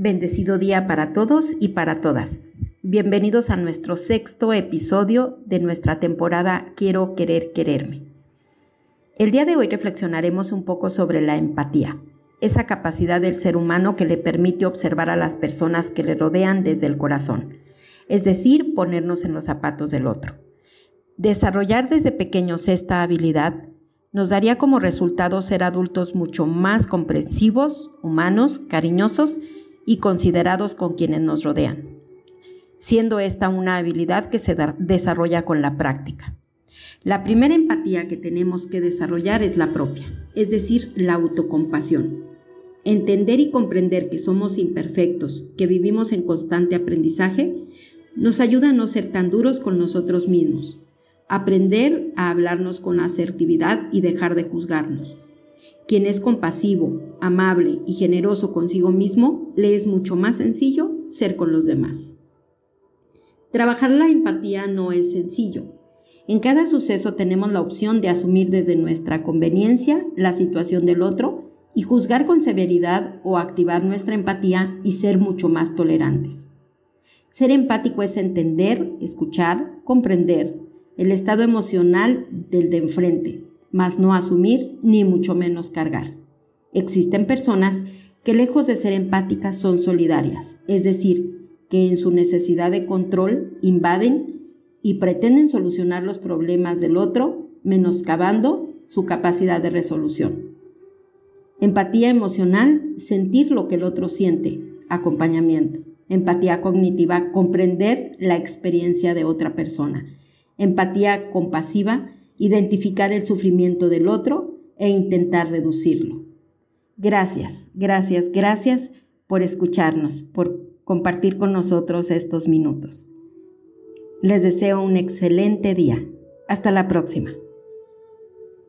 Bendecido día para todos y para todas. Bienvenidos a nuestro sexto episodio de nuestra temporada Quiero querer quererme. El día de hoy reflexionaremos un poco sobre la empatía, esa capacidad del ser humano que le permite observar a las personas que le rodean desde el corazón, es decir, ponernos en los zapatos del otro. Desarrollar desde pequeños esta habilidad nos daría como resultado ser adultos mucho más comprensivos, humanos, cariñosos y considerados con quienes nos rodean, siendo esta una habilidad que se desarrolla con la práctica. La primera empatía que tenemos que desarrollar es la propia, es decir, la autocompasión. Entender y comprender que somos imperfectos, que vivimos en constante aprendizaje, nos ayuda a no ser tan duros con nosotros mismos, Aprender a hablarnos con asertividad y dejar de juzgarnos. Quien es compasivo, amable y generoso consigo mismo, le es mucho más sencillo ser con los demás. Trabajar la empatía no es sencillo. En cada suceso tenemos la opción de asumir desde nuestra conveniencia la situación del otro y juzgar con severidad o activar nuestra empatía y ser mucho más tolerantes. Ser empático es entender, escuchar, comprender, el estado emocional del de enfrente, mas no asumir ni mucho menos cargar. Existen personas que lejos de ser empáticas son solidarias, es decir, que en su necesidad de control invaden y pretenden solucionar los problemas del otro, menoscabando su capacidad de resolución. Empatía emocional, sentir lo que el otro siente, acompañamiento. Empatía cognitiva, comprender la experiencia de otra persona empatía compasiva, identificar el sufrimiento del otro e intentar reducirlo. Gracias, gracias, gracias por escucharnos, por compartir con nosotros estos minutos. Les deseo un excelente día. Hasta la próxima.